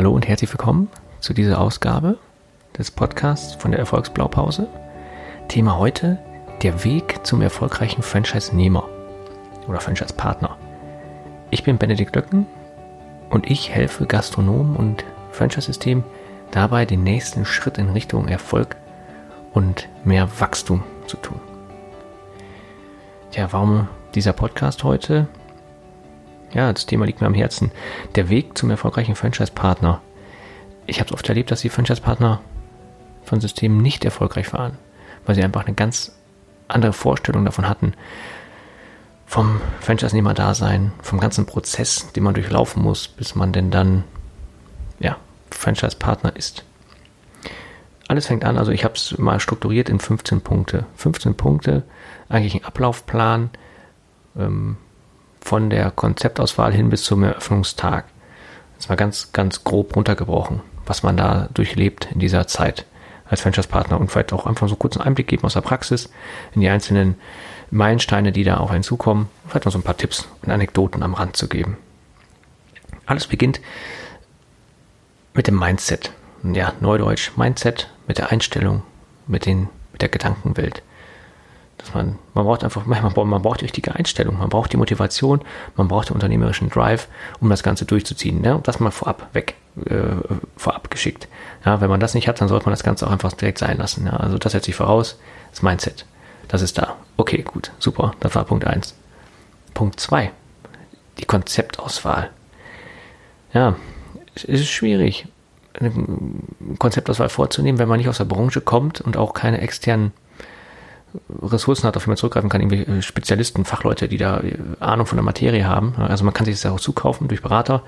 Hallo und herzlich willkommen zu dieser Ausgabe des Podcasts von der Erfolgsblaupause. Thema heute, der Weg zum erfolgreichen Franchise-Nehmer oder Franchise-Partner. Ich bin Benedikt Löcken und ich helfe Gastronomen und Franchise-Systemen dabei, den nächsten Schritt in Richtung Erfolg und mehr Wachstum zu tun. Ja, warum dieser Podcast heute? Ja, das Thema liegt mir am Herzen. Der Weg zum erfolgreichen Franchise-Partner. Ich habe es oft erlebt, dass die Franchise-Partner von Systemen nicht erfolgreich waren, weil sie einfach eine ganz andere Vorstellung davon hatten, vom Franchise-Nehmer-Dasein, vom ganzen Prozess, den man durchlaufen muss, bis man denn dann, ja, Franchise-Partner ist. Alles fängt an, also ich habe es mal strukturiert in 15 Punkte. 15 Punkte, eigentlich ein Ablaufplan, ähm, von der Konzeptauswahl hin bis zum Eröffnungstag. Das war ganz, ganz grob runtergebrochen, was man da durchlebt in dieser Zeit als Franchise-Partner und vielleicht auch einfach so einen Einblick geben aus der Praxis in die einzelnen Meilensteine, die da auf einen zukommen. Vielleicht noch so ein paar Tipps und Anekdoten am Rand zu geben. Alles beginnt mit dem Mindset. Ja, Neudeutsch Mindset, mit der Einstellung, mit, den, mit der Gedankenwelt. Dass man, man braucht einfach, man braucht, man braucht die richtige Einstellung, man braucht die Motivation, man braucht den unternehmerischen Drive, um das Ganze durchzuziehen. Ne? Und das mal vorab weg, äh, vorab geschickt. Ja, wenn man das nicht hat, dann sollte man das Ganze auch einfach direkt sein lassen. Ja? Also das setzt sich voraus, das Mindset. Das ist da. Okay, gut, super. Das war Punkt 1. Punkt 2. Die Konzeptauswahl. Ja, es ist schwierig, eine Konzeptauswahl vorzunehmen, wenn man nicht aus der Branche kommt und auch keine externen Ressourcen hat, auf die man zurückgreifen kann, irgendwie äh, Spezialisten, Fachleute, die da äh, Ahnung von der Materie haben. Also man kann sich das auch zukaufen durch Berater.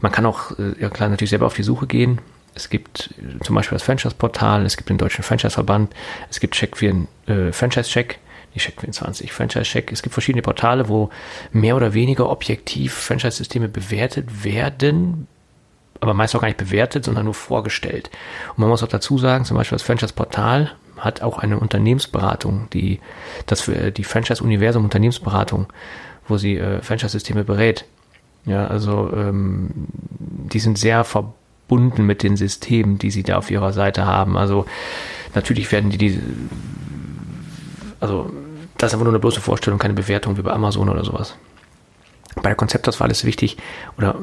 Man kann auch äh, ja klar natürlich selber auf die Suche gehen. Es gibt zum Beispiel das Franchise-Portal, es gibt den Deutschen Franchise-Verband, es gibt Check für äh, Franchise-Check, die Check 24, Franchise-Check. Es gibt verschiedene Portale, wo mehr oder weniger objektiv Franchise-Systeme bewertet werden, aber meist auch gar nicht bewertet, sondern nur vorgestellt. Und man muss auch dazu sagen, zum Beispiel das Franchise-Portal hat auch eine Unternehmensberatung, die das für die Franchise-Universum Unternehmensberatung, wo sie äh, Franchise-Systeme berät. Ja, also ähm, die sind sehr verbunden mit den Systemen, die sie da auf ihrer Seite haben. Also natürlich werden die diese, also das ist einfach nur eine bloße Vorstellung, keine Bewertung wie bei Amazon oder sowas. Bei der Konzeptauswahl ist wichtig, oder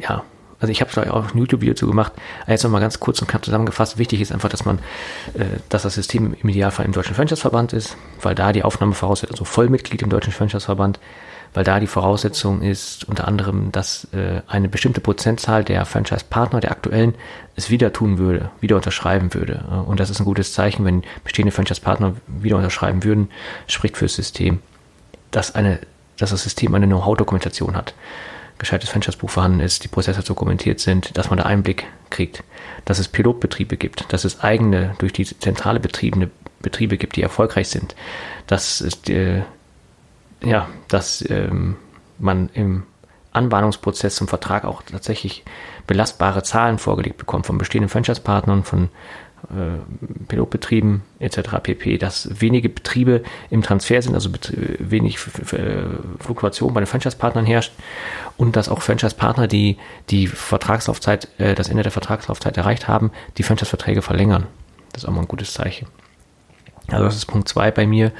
ja, also ich habe da auch ein YouTube-Video zu gemacht. Jetzt nochmal ganz kurz und knapp zusammengefasst. Wichtig ist einfach, dass man, äh, dass das System im Idealfall im Deutschen Franchise-Verband ist, weil da die Aufnahme voraussetzt, also Vollmitglied im Deutschen Franchise-Verband, weil da die Voraussetzung ist unter anderem, dass äh, eine bestimmte Prozentzahl der Franchise-Partner, der aktuellen, es wieder tun würde, wieder unterschreiben würde. Und das ist ein gutes Zeichen, wenn bestehende Franchise-Partner wieder unterschreiben würden, spricht für das System, dass eine, dass das System eine Know-how-Dokumentation hat gescheites Franchise-Buch vorhanden ist, die Prozesse dokumentiert sind, dass man da Einblick kriegt, dass es Pilotbetriebe gibt, dass es eigene, durch die Zentrale betriebene Betriebe gibt, die erfolgreich sind, dass es, äh, ja, dass ähm, man im Anbahnungsprozess zum Vertrag auch tatsächlich belastbare Zahlen vorgelegt bekommt von bestehenden Franchise-Partnern, von Pilotbetrieben etc. pp, dass wenige Betriebe im Transfer sind, also wenig Fluktuation bei den Franchise-Partnern herrscht und dass auch Franchise-Partner, die die Vertragslaufzeit, äh, das Ende der Vertragslaufzeit erreicht haben, die Franchise-Verträge verlängern. Das ist auch mal ein gutes Zeichen. Also das ist Punkt zwei bei mir,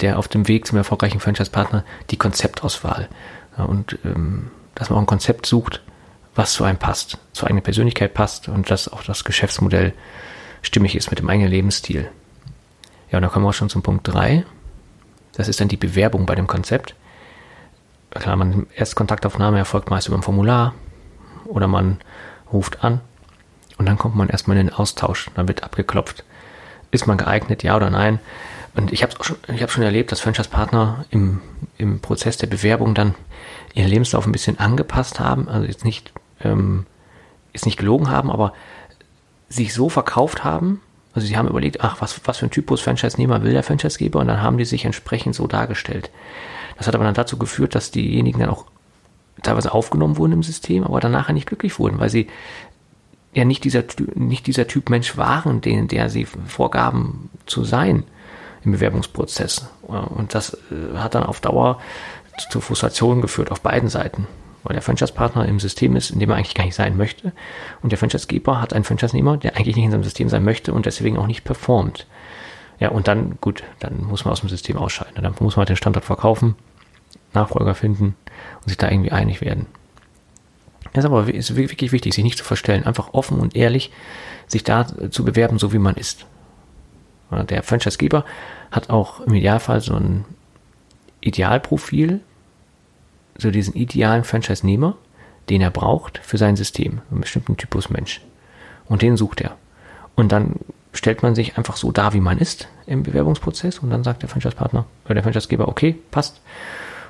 der auf dem Weg zum erfolgreichen Franchise-Partner, die Konzeptauswahl. Und ähm, dass man auch ein Konzept sucht, was zu einem passt, zur eigenen Persönlichkeit passt und dass auch das Geschäftsmodell stimmig ist mit dem eigenen Lebensstil. Ja, und dann kommen wir auch schon zum Punkt 3. Das ist dann die Bewerbung bei dem Konzept. Klar, man Erstkontaktaufnahme erfolgt meist über ein Formular oder man ruft an und dann kommt man erstmal in den Austausch. Dann wird abgeklopft, ist man geeignet, ja oder nein. Und ich habe schon, ich hab schon erlebt, dass Franchise-Partner im, im Prozess der Bewerbung dann ihren Lebenslauf ein bisschen angepasst haben. Also jetzt nicht, ähm, jetzt nicht gelogen haben, aber sich so verkauft haben, also sie haben überlegt, ach, was, was für ein Typus Franchise-Nehmer will der Franchisegeber und dann haben die sich entsprechend so dargestellt. Das hat aber dann dazu geführt, dass diejenigen dann auch teilweise aufgenommen wurden im System, aber danach nicht glücklich wurden, weil sie ja nicht dieser, nicht dieser Typ Mensch waren, den, der sie vorgaben zu sein im Bewerbungsprozess. Und das äh, hat dann auf Dauer zu Frustration geführt auf beiden Seiten. Weil der Franchise-Partner im System ist, in dem er eigentlich gar nicht sein möchte. Und der Franchise-Geber hat einen Franchise-Nehmer, der eigentlich nicht in seinem System sein möchte und deswegen auch nicht performt. Ja, und dann, gut, dann muss man aus dem System ausscheiden. Dann muss man halt den Standort verkaufen, Nachfolger finden und sich da irgendwie einig werden. Das ist aber ist wirklich wichtig, sich nicht zu verstellen, einfach offen und ehrlich sich da zu bewerben, so wie man ist. Der Franchise-Geber hat auch im Idealfall so ein Idealprofil, so diesen idealen Franchise-Nehmer, den er braucht für sein System, einen bestimmten Typus Mensch. Und den sucht er. Und dann stellt man sich einfach so dar, wie man ist im Bewerbungsprozess und dann sagt der Franchise-Partner oder der Franchise-Geber, okay, passt.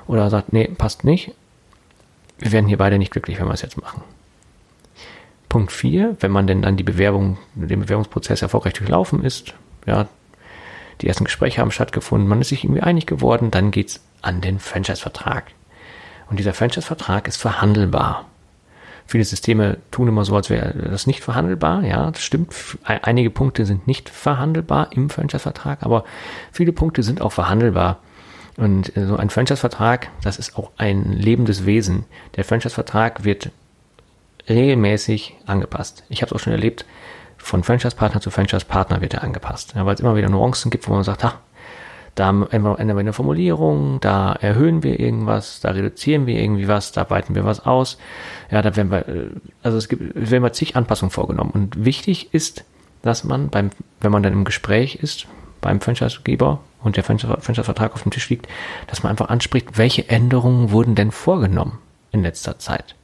Oder sagt, nee, passt nicht. Wir werden hier beide nicht glücklich, wenn wir es jetzt machen. Punkt 4, wenn man denn dann die Bewerbung, den Bewerbungsprozess erfolgreich durchlaufen ist, ja, die ersten Gespräche haben stattgefunden, man ist sich irgendwie einig geworden, dann geht's an den Franchise-Vertrag. Und dieser Franchise-Vertrag ist verhandelbar. Viele Systeme tun immer so, als wäre das nicht verhandelbar. Ja, das stimmt. Einige Punkte sind nicht verhandelbar im Franchise-Vertrag, aber viele Punkte sind auch verhandelbar. Und äh, so ein Franchise-Vertrag, das ist auch ein lebendes Wesen. Der Franchise-Vertrag wird regelmäßig angepasst. Ich habe es auch schon erlebt, von Franchise-Partner zu Franchise-Partner wird er angepasst. Ja, weil es immer wieder Nuancen gibt, wo man sagt, ach, da ändern wir eine Formulierung, da erhöhen wir irgendwas, da reduzieren wir irgendwie was, da weiten wir was aus. Ja, da werden wir, äh, also es gibt, werden wir zig Anpassungen vorgenommen. Und wichtig ist, dass man beim, wenn man dann im Gespräch ist, beim Franchisegeber und der Franchise-Vertrag auf dem Tisch liegt, dass man einfach anspricht, welche Änderungen wurden denn vorgenommen in letzter Zeit.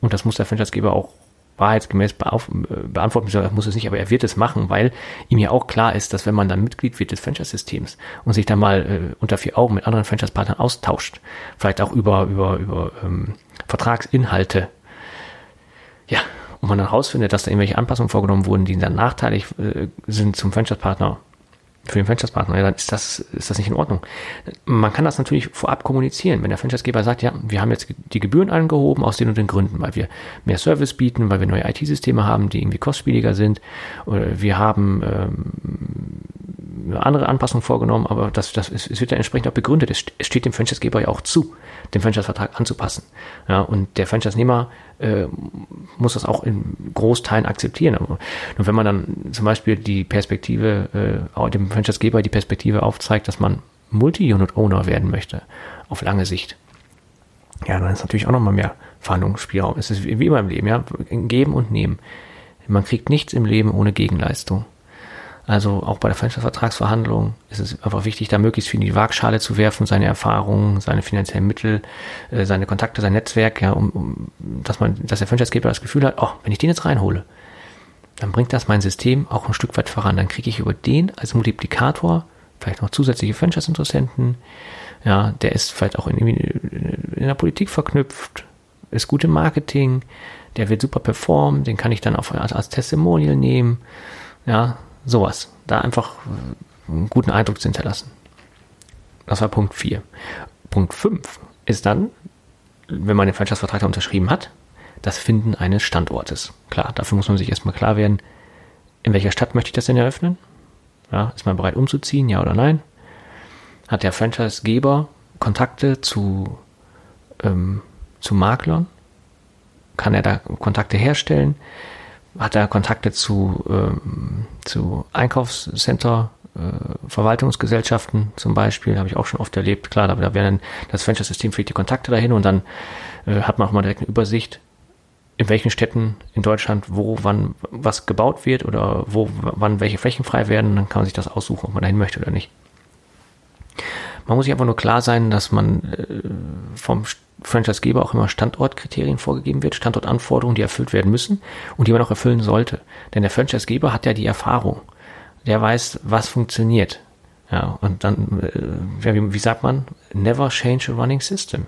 Und das muss der Franchisegeber auch wahrheitsgemäß beantworten, er muss es nicht, aber er wird es machen, weil ihm ja auch klar ist, dass wenn man dann Mitglied wird des Franchise-Systems und sich dann mal äh, unter vier Augen mit anderen Franchise-Partnern austauscht, vielleicht auch über, über, über ähm, Vertragsinhalte, ja, und man dann herausfindet, dass da irgendwelche Anpassungen vorgenommen wurden, die dann nachteilig äh, sind zum Franchise-Partner, für den Franchise-Partner, ja, dann ist das, ist das nicht in Ordnung. Man kann das natürlich vorab kommunizieren. Wenn der Franchise-Geber sagt, ja, wir haben jetzt die Gebühren angehoben aus den und den Gründen, weil wir mehr Service bieten, weil wir neue IT-Systeme haben, die irgendwie kostspieliger sind, oder wir haben ähm, andere Anpassungen vorgenommen, aber das, das es wird ja entsprechend auch begründet. Es steht dem Franchise-Geber ja auch zu, den Franchise-Vertrag anzupassen. Ja, und der Franchise-Nehmer äh, muss das auch in Großteilen akzeptieren. Und wenn man dann zum Beispiel die Perspektive, äh, dem Franchisegeber die Perspektive aufzeigt, dass man Multi-Unit-Owner werden möchte, auf lange Sicht, ja, dann ist natürlich auch nochmal mehr Verhandlungsspielraum. Es ist wie immer im Leben, ja, geben und nehmen. Man kriegt nichts im Leben ohne Gegenleistung. Also auch bei der Franchise-Vertragsverhandlung ist es einfach wichtig, da möglichst viel in die Waagschale zu werfen, seine Erfahrungen, seine finanziellen Mittel, äh, seine Kontakte, sein Netzwerk, ja, um, um dass man, dass der Franchise-Geber das Gefühl hat, oh, wenn ich den jetzt reinhole, dann bringt das mein System auch ein Stück weit voran. Dann kriege ich über den als Multiplikator vielleicht noch zusätzliche Franchise-Interessenten. Ja, der ist vielleicht auch in, in der Politik verknüpft, ist gut im Marketing, der wird super performen, den kann ich dann auch als, als Testimonial nehmen. Ja, Sowas. Da einfach äh, einen guten Eindruck zu hinterlassen. Das war Punkt 4. Punkt 5 ist dann, wenn man den Franchise-Vertrag unterschrieben hat, das Finden eines Standortes. Klar, dafür muss man sich erstmal klar werden, in welcher Stadt möchte ich das denn eröffnen? Ja, ist man bereit umzuziehen, ja oder nein? Hat der Franchise-Geber Kontakte zu, ähm, zu Maklern? Kann er da Kontakte herstellen? Hat er Kontakte zu, ähm, zu Einkaufscenter, äh, Verwaltungsgesellschaften zum Beispiel, habe ich auch schon oft erlebt. Klar, da, werden das Franchise-System fliegt die Kontakte dahin und dann äh, hat man auch mal direkt eine Übersicht, in welchen Städten in Deutschland, wo, wann was gebaut wird oder wo, wann welche Flächen frei werden. Dann kann man sich das aussuchen, ob man dahin möchte oder nicht. Man muss sich einfach nur klar sein, dass man äh, vom Franchisegeber auch immer Standortkriterien vorgegeben wird, Standortanforderungen, die erfüllt werden müssen und die man auch erfüllen sollte. Denn der Franchisegeber hat ja die Erfahrung. Der weiß, was funktioniert. Ja, und dann, äh, wie, wie sagt man? Never change a running system.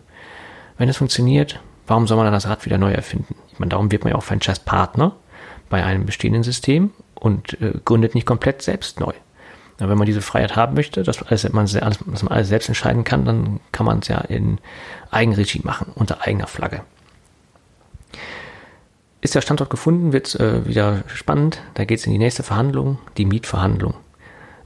Wenn es funktioniert, warum soll man dann das Rad wieder neu erfinden? Ich meine, darum wird man ja auch Franchise-Partner bei einem bestehenden System und äh, gründet nicht komplett selbst neu. Ja, wenn man diese Freiheit haben möchte, dass, alles, man, alles, dass man alles selbst entscheiden kann, dann kann man es ja in Eigenregie machen, unter eigener Flagge. Ist der Standort gefunden, wird es äh, wieder spannend. Da geht es in die nächste Verhandlung, die Mietverhandlung.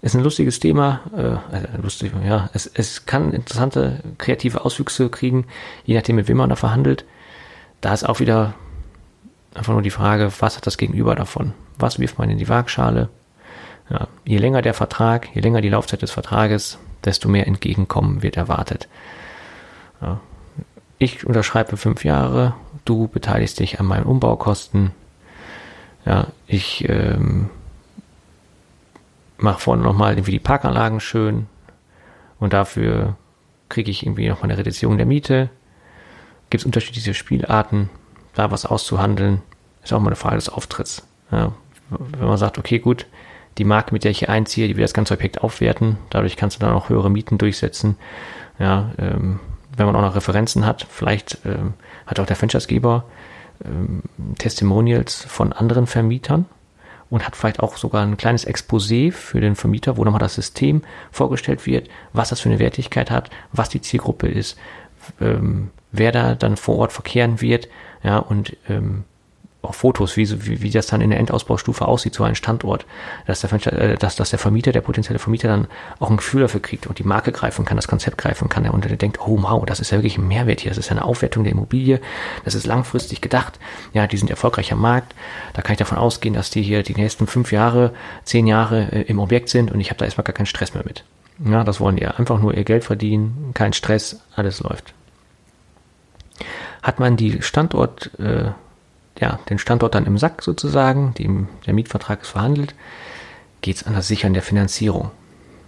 ist ein lustiges Thema, äh, also lustig, ja, es, es kann interessante kreative Auswüchse kriegen, je nachdem, mit wem man da verhandelt. Da ist auch wieder einfach nur die Frage, was hat das Gegenüber davon? Was wirft man in die Waagschale? Ja, je länger der Vertrag, je länger die Laufzeit des Vertrages, desto mehr Entgegenkommen wird erwartet. Ja, ich unterschreibe fünf Jahre, du beteiligst dich an meinen Umbaukosten. Ja, ich ähm, mache vorne nochmal irgendwie die Parkanlagen schön und dafür kriege ich irgendwie nochmal eine Reduzierung der Miete. Gibt es unterschiedliche Spielarten, da was auszuhandeln, ist auch mal eine Frage des Auftritts. Ja, wenn man sagt, okay, gut, die Marke, mit der ich hier einziehe, die will das ganze Objekt aufwerten, dadurch kannst du dann auch höhere Mieten durchsetzen. Ja, ähm, wenn man auch noch Referenzen hat, vielleicht ähm, hat auch der Franchisegeber ähm, Testimonials von anderen Vermietern, und hat vielleicht auch sogar ein kleines Exposé für den Vermieter, wo nochmal das System vorgestellt wird, was das für eine Wertigkeit hat, was die Zielgruppe ist, ähm, wer da dann vor Ort verkehren wird, ja, und ähm, auch Fotos, wie, wie, wie das dann in der Endausbaustufe aussieht, so ein Standort, dass der, äh, dass, dass der Vermieter, der potenzielle Vermieter dann auch ein Gefühl dafür kriegt und die Marke greifen kann, das Konzept greifen kann und der denkt, oh wow, das ist ja wirklich ein Mehrwert hier, das ist ja eine Aufwertung der Immobilie, das ist langfristig gedacht, ja, die sind erfolgreicher Markt, da kann ich davon ausgehen, dass die hier die nächsten fünf Jahre, zehn Jahre äh, im Objekt sind und ich habe da erstmal gar keinen Stress mehr mit. Ja, das wollen die einfach nur ihr Geld verdienen, kein Stress, alles läuft. Hat man die Standort äh, ja, den Standort dann im Sack sozusagen, die, der Mietvertrag ist verhandelt, geht es an das Sichern der Finanzierung.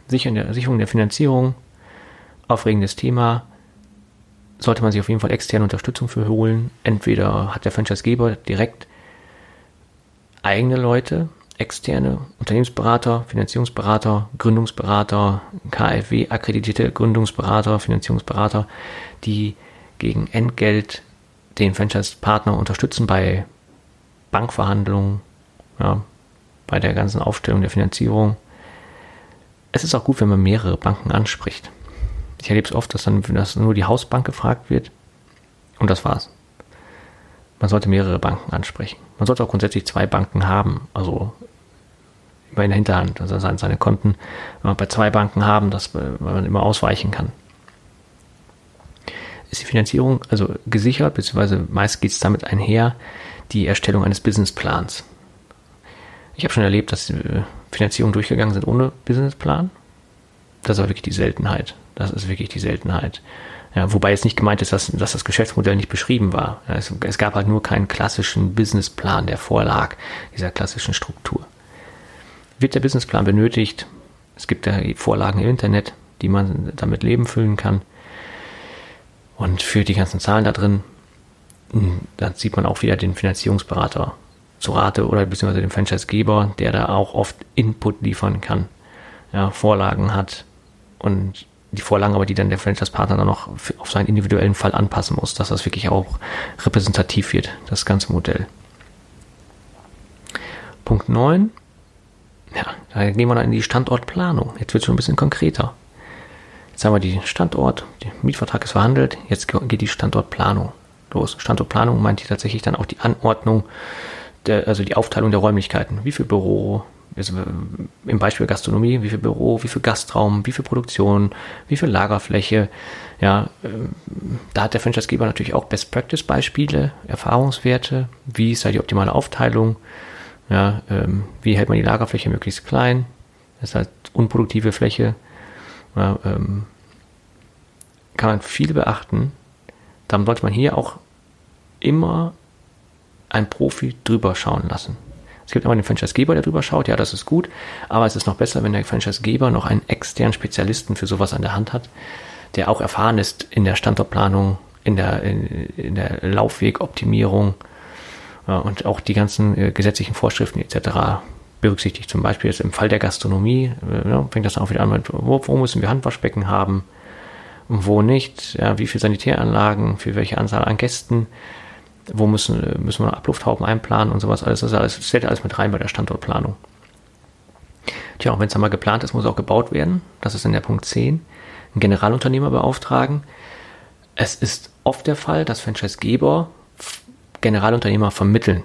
Sichern der, Sicherung der Finanzierung, aufregendes Thema, sollte man sich auf jeden Fall externe Unterstützung für holen. Entweder hat der Franchisegeber direkt eigene Leute, externe Unternehmensberater, Finanzierungsberater, Gründungsberater, KfW akkreditierte Gründungsberater, Finanzierungsberater, die gegen Entgelt den Franchise-Partner unterstützen bei Bankverhandlungen, ja, bei der ganzen Aufstellung der Finanzierung. Es ist auch gut, wenn man mehrere Banken anspricht. Ich erlebe es oft, dass dann dass nur die Hausbank gefragt wird und das war's. Man sollte mehrere Banken ansprechen. Man sollte auch grundsätzlich zwei Banken haben, also immer in der Hinterhand, also seine Konten bei zwei Banken haben, dass man immer ausweichen kann ist die Finanzierung also gesichert, beziehungsweise meist geht es damit einher, die Erstellung eines Businessplans. Ich habe schon erlebt, dass äh, Finanzierungen durchgegangen sind ohne Businessplan. Das ist aber wirklich die Seltenheit. Das ist wirklich die Seltenheit. Ja, wobei jetzt nicht gemeint ist, dass, dass das Geschäftsmodell nicht beschrieben war. Es, es, gab halt nur keinen klassischen Businessplan, der vorlag, dieser klassischen Struktur. Wird der Businessplan benötigt? Es gibt ja Vorlagen im Internet, die man damit Leben füllen kann. Und für die ganzen Zahlen da drin, hm, da sieht man auch wieder den Finanzierungsberater zu Rate oder beziehungsweise den Franchisegeber, der da auch oft Input liefern kann, ja, Vorlagen hat und die Vorlagen aber, die dann der Franchise-Partner dann noch auf seinen individuellen Fall anpassen muss, dass das wirklich auch repräsentativ wird, das ganze Modell. Punkt 9. Ja, da gehen wir dann in die Standortplanung. Jetzt wird es schon ein bisschen konkreter. Jetzt haben wir die Standort, der Mietvertrag ist verhandelt, jetzt geht die Standortplanung los. Standortplanung meint hier tatsächlich dann auch die Anordnung, der, also die Aufteilung der Räumlichkeiten. Wie viel Büro, also im Beispiel Gastronomie, wie viel Büro, wie viel Gastraum, wie viel Produktion, wie viel Lagerfläche. Ja, ähm, da hat der Franchisegeber natürlich auch Best Practice Beispiele, Erfahrungswerte, wie ist da die optimale Aufteilung, ja, ähm, wie hält man die Lagerfläche möglichst klein, das ist halt unproduktive Fläche, ja, ähm, kann man viel beachten. Dann sollte man hier auch immer einen Profi drüber schauen lassen. Es gibt immer den Franchisegeber, der drüber schaut, ja, das ist gut, aber es ist noch besser, wenn der Franchisegeber noch einen externen Spezialisten für sowas an der Hand hat, der auch erfahren ist in der Standortplanung, in der, in, in der Laufwegoptimierung ja, und auch die ganzen äh, gesetzlichen Vorschriften etc berücksichtigt. Zum Beispiel jetzt im Fall der Gastronomie, äh, ja, fängt das auch wieder an mit, wo, wo müssen wir Handwaschbecken haben, wo nicht, ja, wie viele Sanitäranlagen, für welche Anzahl an Gästen, wo müssen, müssen wir Ablufthauben einplanen und sowas alles. Das, alles, das alles mit rein bei der Standortplanung. Tja, auch wenn es einmal geplant ist, muss auch gebaut werden. Das ist in der Punkt 10. Ein Generalunternehmer beauftragen. Es ist oft der Fall, dass Franchisegeber Generalunternehmer vermitteln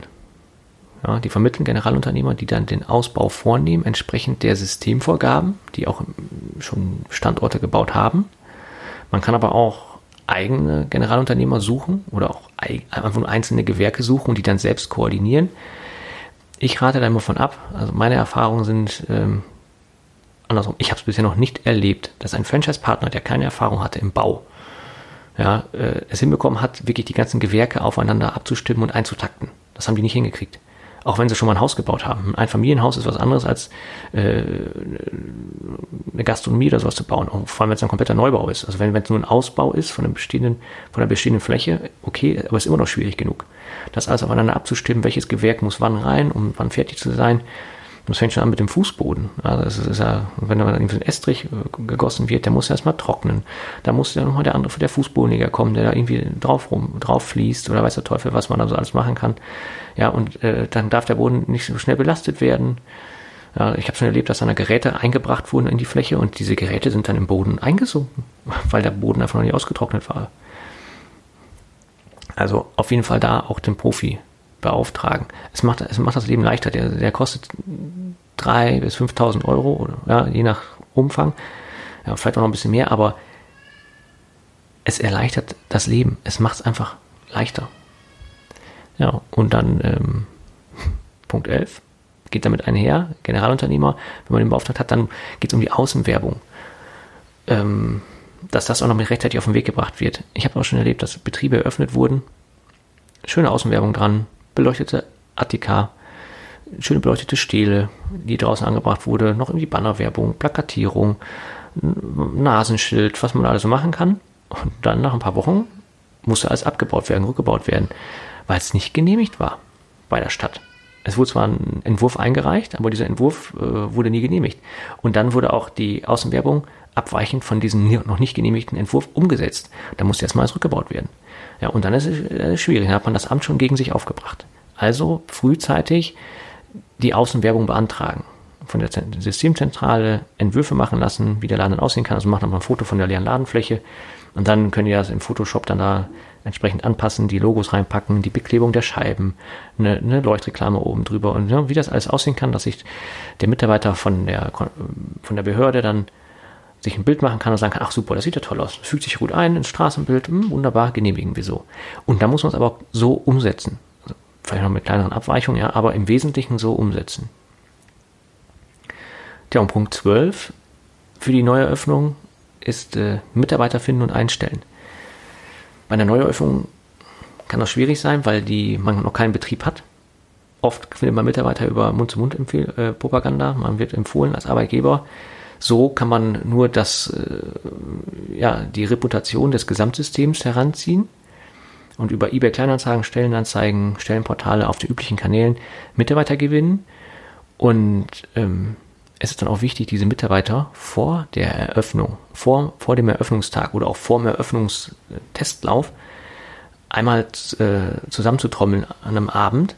Ja, die vermitteln Generalunternehmer, die dann den Ausbau vornehmen, entsprechend der Systemvorgaben, die auch schon Standorte gebaut haben. Man kann aber auch eigene Generalunternehmer suchen oder auch einfach nur einzelne Gewerke suchen und die dann selbst koordinieren. Ich rate da immer von ab. Also meine Erfahrungen sind ähm, andersrum. Ich habe es bisher noch nicht erlebt, dass ein Franchise-Partner, der keine Erfahrung hatte im Bau, ja, äh, es hinbekommen hat, wirklich die ganzen Gewerke aufeinander abzustimmen und einzutakten. Das haben die nicht hingekriegt auch wenn sie schon mal ein Haus gebaut haben. Ein Familienhaus ist was anderes als äh, eine Gastronomie oder sowas zu bauen, vor allem wenn es ein kompletter Neubau ist. Also wenn es nur ein Ausbau ist von, einem bestehenden, von einer bestehenden Fläche, okay, aber ist immer noch schwierig genug. Das alles aufeinander abzustimmen, welches Gewerk muss wann rein, um wann fertig zu sein, das fängt schon an mit dem Fußboden. Also das ist ja, wenn da irgendwie ein Estrich äh, gegossen wird, der muss erstmal trocknen. Da muss ja nochmal der andere, der Fußbodenleger kommen, der da irgendwie drauf rum, drauf fließt oder weiß der Teufel, was man da so alles machen kann. Ja, und äh, dann darf der Boden nicht so schnell belastet werden. Ja, ich habe schon erlebt, dass dann Geräte eingebracht wurden in die Fläche und diese Geräte sind dann im Boden eingesunken, weil der Boden einfach noch nicht ausgetrocknet war. Also auf jeden Fall da auch den Profi beauftragen. Es macht, es macht das Leben leichter. Der, der kostet 3.000 bis 5.000 Euro, ja, je nach Umfang. Ja, vielleicht auch noch ein bisschen mehr, aber es erleichtert das Leben. Es macht es einfach leichter. Ja, und dann ähm, Punkt 11 geht damit einher, Generalunternehmer, wenn man den beauftragt hat, dann geht es um die Außenwerbung. Ähm, dass das auch noch mit rechtzeitig auf den Weg gebracht wird. Ich habe auch schon erlebt, dass Betriebe eröffnet wurden, schöne Außenwerbung dran, beleuchtete Attika, schöne beleuchtete Stele, die draußen angebracht wurde, noch irgendwie Bannerwerbung, Plakatierung, Nasenschild, was man alles so machen kann. Und dann nach ein paar Wochen musste alles abgebaut werden, rückgebaut werden, weil es nicht genehmigt war bei der Stadt. Es wurde zwar ein Entwurf eingereicht, aber dieser Entwurf äh, wurde nie genehmigt. Und dann wurde auch die Außenwerbung abweichend von diesem noch nicht genehmigten Entwurf umgesetzt. Da musste erstmal alles rückgebaut werden. Ja, und dann ist es äh, schwierig. Dann hat man das Amt schon gegen sich aufgebracht. Also frühzeitig die Außenwerbung beantragen. Von der Systemzentrale Entwürfe machen lassen, wie der Laden dann aussehen kann. Also macht man ein Foto von der leeren Ladenfläche. Und dann können die das im Photoshop dann da entsprechend anpassen, die Logos reinpacken, die Beklebung der Scheiben, eine, eine Leuchtreklame oben drüber und ja, wie das alles aussehen kann, dass sich der Mitarbeiter von der, von der Behörde dann sich ein Bild machen kann und sagen kann, ach super, das sieht ja toll aus, fügt sich gut ein ins Straßenbild, hm, wunderbar, genehmigen wir so. Und da muss man es aber auch so umsetzen. Also vielleicht noch mit kleineren Abweichungen, ja, aber im Wesentlichen so umsetzen. Tja, und Punkt 12 für die Neueröffnung ist äh, Mitarbeiter finden und einstellen. Bei einer Neueröffnung kann das schwierig sein, weil die, man noch keinen Betrieb hat. Oft findet man Mitarbeiter über Mund-zu-Mund-Propaganda. Äh, man wird empfohlen als Arbeitgeber, so kann man nur das, äh, ja, die Reputation des Gesamtsystems heranziehen und über eBay Kleinanzeigen, Stellenanzeigen, Stellenportale auf den üblichen Kanälen Mitarbeiter gewinnen. Und ähm, es ist dann auch wichtig, diese Mitarbeiter vor der Eröffnung, vor, vor dem Eröffnungstag oder auch vor dem Eröffnungstestlauf einmal äh, zusammenzutrommeln an einem Abend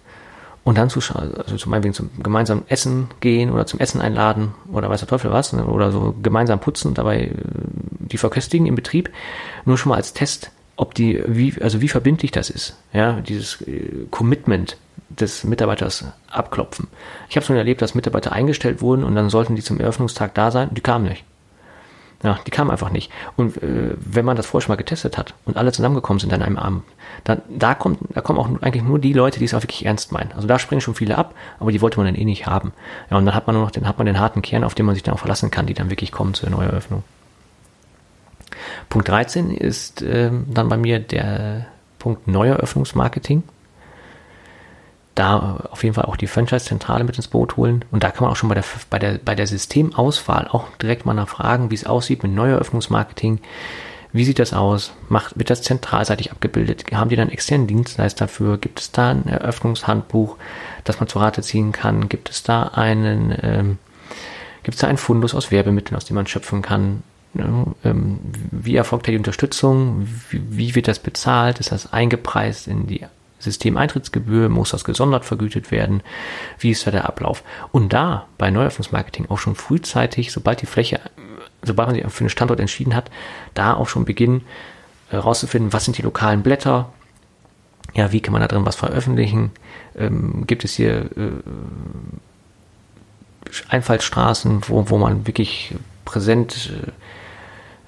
und dann zu, also zum Beispiel zum gemeinsamen Essen gehen oder zum Essen einladen oder weiß der Teufel was, ne, oder so gemeinsam putzen und dabei äh, die verköstigen im Betrieb, nur schon mal als Test, ob die, wie, also wie verbindlich das ist, ja, dieses äh, Commitment des Mitarbeiters abklopfen. Ich habe schon erlebt, dass Mitarbeiter eingestellt wurden und dann sollten die zum Eröffnungstag da sein und die kamen nicht. Ja, die kamen einfach nicht. Und äh, wenn man das vorher schon mal getestet hat und alle zusammengekommen sind an einem Abend, dann da kommt, da kommen auch eigentlich nur die Leute, die es auch wirklich ernst meinen. Also da springen schon viele ab, aber die wollte man dann eh nicht haben. Ja, und dann hat man nur noch den, hat man den harten Kern, auf den man sich dann auch verlassen kann, die dann wirklich kommen zur Neueröffnung. Punkt 13 ist ähm, dann bei mir der Punkt Neueröffnungsmarketing da auf jeden Fall auch die Franchise-Zentrale mit ins Boot holen. Und da kann man auch schon bei der, bei der, bei der Systemauswahl auch direkt mal nachfragen, wie es aussieht mit Neueröffnungsmarketing. Wie sieht das aus? Macht, wird das zentralseitig abgebildet? Haben die dann externen Dienstleister dafür? Gibt es da ein Eröffnungshandbuch, das man zur Rate ziehen kann? Gibt es da einen, ähm, gibt es da einen Fundus aus Werbemitteln, aus dem man schöpfen kann? Ähm, wie erfolgt da die Unterstützung? Wie wird das bezahlt? Ist das eingepreist in die Systemeintrittsgebühr, muss das gesondert vergütet werden? Wie ist da der Ablauf? Und da bei Neueröffnungsmarketing auch schon frühzeitig, sobald die Fläche, sobald man sich für einen Standort entschieden hat, da auch schon beginnen herauszufinden, was sind die lokalen Blätter, Ja, wie kann man da drin was veröffentlichen? Ähm, gibt es hier äh, Einfallsstraßen, wo, wo man wirklich präsent äh,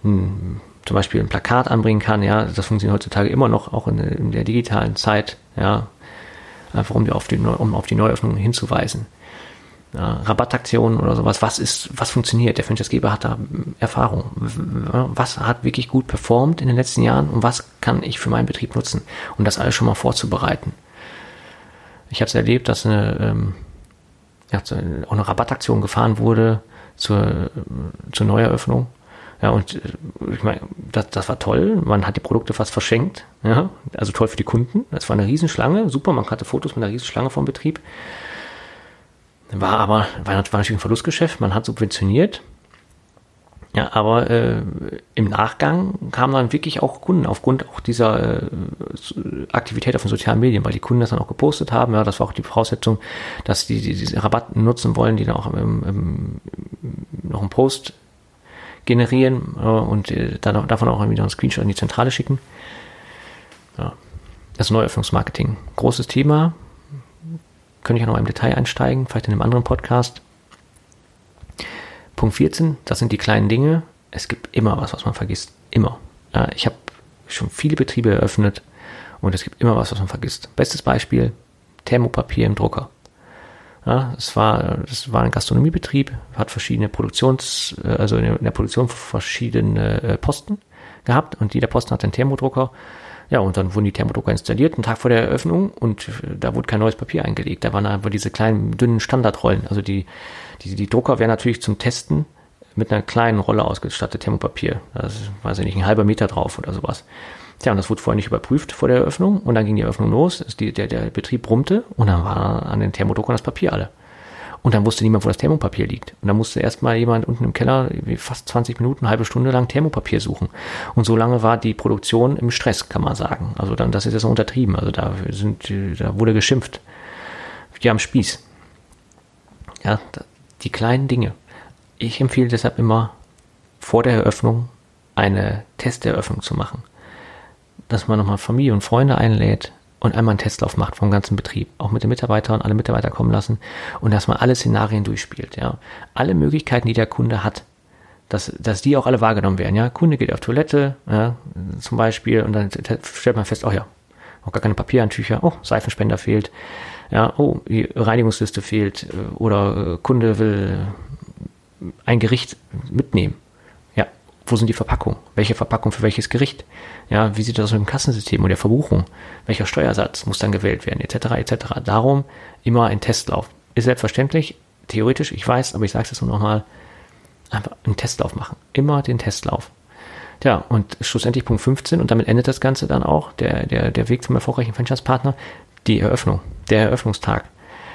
ein, zum Beispiel ein Plakat anbringen kann? Ja, das funktioniert heutzutage immer noch, auch in, in der digitalen Zeit. Ja, einfach um auf die, um auf die Neuöffnung hinzuweisen ja, Rabattaktionen oder sowas, was ist, was funktioniert? Der Franchisegeber hat da Erfahrung. Was hat wirklich gut performt in den letzten Jahren und was kann ich für meinen Betrieb nutzen? Um das alles schon mal vorzubereiten. Ich habe es erlebt, dass eine, ähm, ja, auch eine Rabattaktion gefahren wurde zur, zur Neueröffnung. Ja, und äh, ich meine, das, das war toll. Man hat die Produkte fast verschenkt. Ja, also toll für die Kunden. Das war eine Riesenschlange. Super, man hatte Fotos mit einer Riesenschlange vom Betrieb. War aber, war, natürlich ein Verlustgeschäft, man hat subventioniert. Ja, aber äh, im Nachgang kamen dann wirklich auch Kunden aufgrund auch dieser äh, Aktivität auf den sozialen Medien, weil die Kunden das dann auch gepostet haben. Ja, das war auch die Voraussetzung, dass die, die diese Rabatt nutzen wollen, die dann auch im, im, noch einen Post generieren äh, und äh, dann davon auch wieder einen Screenshot in die Zentrale schicken. Ja. Das Neuöffnungsmarketing, großes Thema, könnte ich auch noch im Detail einsteigen, vielleicht in einem anderen Podcast. Punkt 14, das sind die kleinen Dinge. Es gibt immer was, was man vergisst. Immer. Ja, ich habe schon viele Betriebe eröffnet und es gibt immer was, was man vergisst. Bestes Beispiel, Thermopapier im Drucker. Ja, es war, das war ein Gastronomiebetrieb, hat verschiedene Produktions, äh, also in der Produktion verschiedene äh, Posten gehabt und jeder Posten hat einen Thermodrucker ja, und dann wurden die Thermodrucker installiert, einen Tag vor der Eröffnung, und da wurde kein neues Papier eingelegt. Da waren einfach diese kleinen, dünnen Standardrollen. Also die, die, die Drucker wären natürlich zum Testen mit einer kleinen Rolle ausgestattet, Thermopapier. Da ist, weiß ich nicht, ein halber Meter drauf oder sowas. Tja, und das wurde vorher nicht überprüft vor der Eröffnung und dann ging die Eröffnung los, die, der, der Betrieb brummte und dann war an den Thermodruckern das Papier alle. Und dann wusste niemand, wo das Thermopapier liegt. Und dann musste erstmal jemand unten im Keller fast 20 Minuten, halbe Stunde lang Thermopapier suchen. Und so lange war die Produktion im Stress, kann man sagen. Also dann, das ist jetzt untertrieben. Also da sind, da wurde geschimpft. Die am Spieß. Ja, die kleinen Dinge. Ich empfehle deshalb immer, vor der Eröffnung eine Testeröffnung zu machen. Dass man nochmal Familie und Freunde einlädt, und einmal einen Testlauf macht vom ganzen Betrieb, auch mit den Mitarbeitern, alle Mitarbeiter kommen lassen und dass man alle Szenarien durchspielt, ja. Alle Möglichkeiten, die der Kunde hat, dass, dass die auch alle wahrgenommen werden, ja. Kunde geht auf Toilette, ja, zum Beispiel, und dann stellt man fest, oh ja, auch gar keine Papierhandtücher, oh, Seifenspender fehlt, ja, oh, die Reinigungsliste fehlt, äh, oder äh, Kunde will ein Gericht mitnehmen wo sind die Verpackungen? Welche Verpackung für welches Gericht? Ja, wie sieht das mit dem Kassensystem und der Verbuchung? Welcher Steuersatz muss dann gewählt werden, etc., etc. Darum immer ein Testlauf. Ist selbstverständlich, theoretisch, ich weiß, aber ich sage es jetzt nur nochmal, einfach einen Testlauf machen. Immer den Testlauf. Ja, und schlussendlich Punkt 15 und damit endet das Ganze dann auch, der, der, der Weg zum erfolgreichen Franchise-Partner, die Eröffnung, der Eröffnungstag.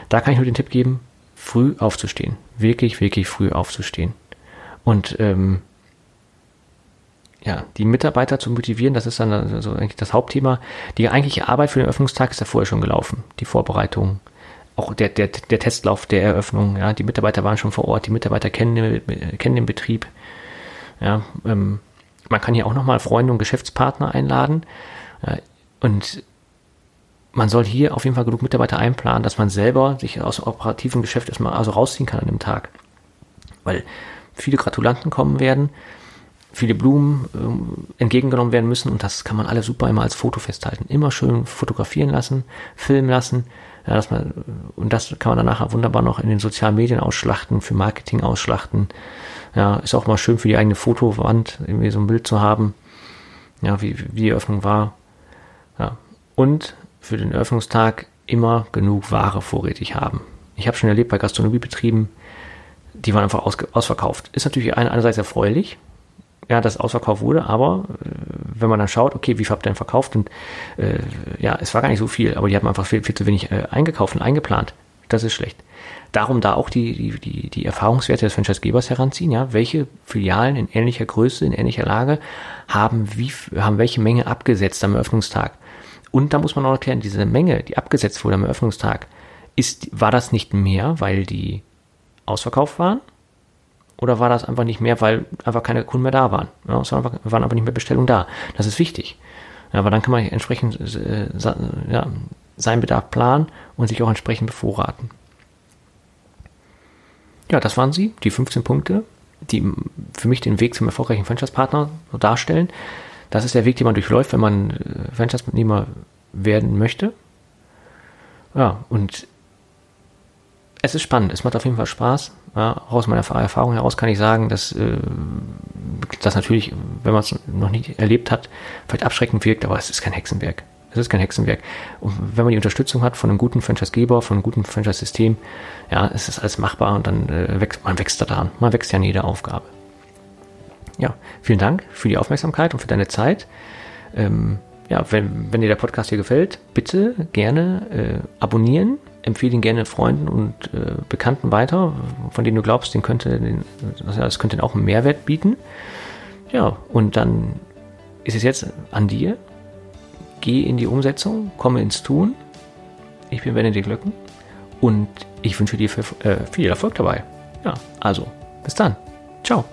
Da kann ich nur den Tipp geben, früh aufzustehen. Wirklich, wirklich früh aufzustehen. Und ähm, ja, die Mitarbeiter zu motivieren, das ist dann also eigentlich das Hauptthema. Die eigentliche Arbeit für den Eröffnungstag ist ja vorher schon gelaufen. Die Vorbereitung, auch der, der, der Testlauf der Eröffnung, ja, die Mitarbeiter waren schon vor Ort, die Mitarbeiter kennen den, kennen den Betrieb. Ja, ähm, man kann hier auch nochmal Freunde und Geschäftspartner einladen. Ja, und man soll hier auf jeden Fall genug Mitarbeiter einplanen, dass man selber sich aus operativen Geschäft erstmal also rausziehen kann an dem Tag. Weil viele Gratulanten kommen werden viele Blumen äh, entgegengenommen werden müssen und das kann man alles super immer als Foto festhalten. Immer schön fotografieren lassen, filmen lassen. Ja, dass man, und das kann man dann nachher wunderbar noch in den sozialen Medien ausschlachten, für Marketing ausschlachten. Ja, ist auch mal schön für die eigene Fotowand, irgendwie so ein Bild zu haben. Ja, wie, wie die Eröffnung war. Ja. Und für den Eröffnungstag immer genug Ware vorrätig haben. Ich habe schon erlebt bei Gastronomiebetrieben, die waren einfach aus, ausverkauft. Ist natürlich einerseits erfreulich, ja, das ausverkauft wurde, aber äh, wenn man dann schaut, okay, wie viel habt ihr denn verkauft? Und äh, ja, es war gar nicht so viel, aber die haben einfach viel, viel zu wenig äh, eingekauft und eingeplant. Das ist schlecht. Darum da auch die, die, die, die Erfahrungswerte des Franchisegebers heranziehen, ja, welche Filialen in ähnlicher Größe, in ähnlicher Lage haben wie, haben welche Menge abgesetzt am Eröffnungstag. Und da muss man auch erklären, diese Menge, die abgesetzt wurde am Eröffnungstag, ist, war das nicht mehr, weil die ausverkauft waren? Oder war das einfach nicht mehr, weil einfach keine Kunden mehr da waren? Ja, es waren einfach, waren einfach nicht mehr Bestellungen da. Das ist wichtig. Ja, aber dann kann man entsprechend äh, ja, seinen Bedarf planen und sich auch entsprechend bevorraten. Ja, das waren sie, die 15 Punkte, die für mich den Weg zum erfolgreichen Franchise-Partner darstellen. Das ist der Weg, den man durchläuft, wenn man äh, Franchise-Nehmer werden möchte. Ja, und es ist spannend, es macht auf jeden Fall Spaß. Ja, aus meiner Erfahrung heraus kann ich sagen, dass äh, das natürlich, wenn man es noch nicht erlebt hat, vielleicht abschreckend wirkt, aber es ist kein Hexenwerk. Es ist kein Hexenwerk. Und wenn man die Unterstützung hat von einem guten Franchise-Geber, von einem guten Franchise-System, ja, es ist alles machbar und dann äh, wächst man wächst da dran. Man wächst ja an jeder Aufgabe. Ja, vielen Dank für die Aufmerksamkeit und für deine Zeit. Ähm, ja, wenn, wenn dir der Podcast hier gefällt, bitte gerne äh, abonnieren, empfehle ihn gerne Freunden und äh, Bekannten weiter, von denen du glaubst, den könnte, den, das könnte auch einen Mehrwert bieten. Ja, und dann ist es jetzt an dir. Geh in die Umsetzung, komme ins Tun. Ich bin Benedikt Löcken und ich wünsche dir viel, äh, viel Erfolg dabei. Ja, also, bis dann. Ciao.